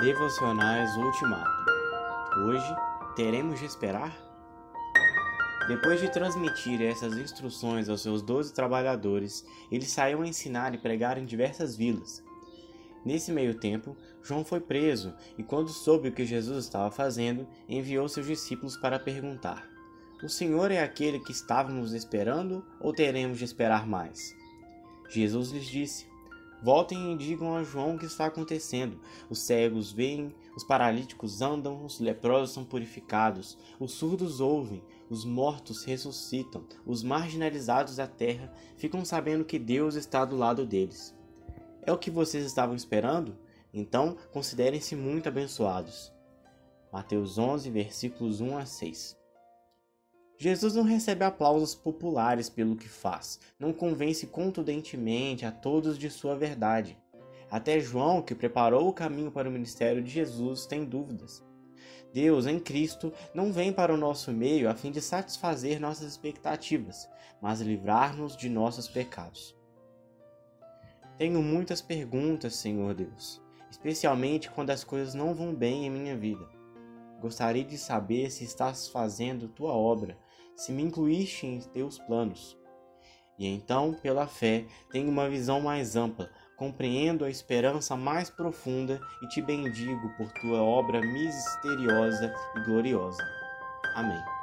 Devocionais Ultimato. Hoje teremos de esperar? Depois de transmitir essas instruções aos seus doze trabalhadores, ele saiu a ensinar e pregar em diversas vilas. Nesse meio tempo, João foi preso e, quando soube o que Jesus estava fazendo, enviou seus discípulos para perguntar: O Senhor é aquele que estávamos esperando ou teremos de esperar mais? Jesus lhes disse: Voltem e digam a João o que está acontecendo. Os cegos veem, os paralíticos andam, os leprosos são purificados, os surdos ouvem, os mortos ressuscitam, os marginalizados da terra ficam sabendo que Deus está do lado deles. É o que vocês estavam esperando? Então considerem-se muito abençoados. Mateus 11, versículos 1 a 6. Jesus não recebe aplausos populares pelo que faz, não convence contundentemente a todos de sua verdade. Até João, que preparou o caminho para o ministério de Jesus, tem dúvidas. Deus, em Cristo, não vem para o nosso meio a fim de satisfazer nossas expectativas, mas livrar-nos de nossos pecados. Tenho muitas perguntas, Senhor Deus, especialmente quando as coisas não vão bem em minha vida. Gostaria de saber se estás fazendo tua obra se me incluíste em teus planos. E então, pela fé, tenho uma visão mais ampla, compreendo a esperança mais profunda e te bendigo por tua obra misteriosa e gloriosa. Amém.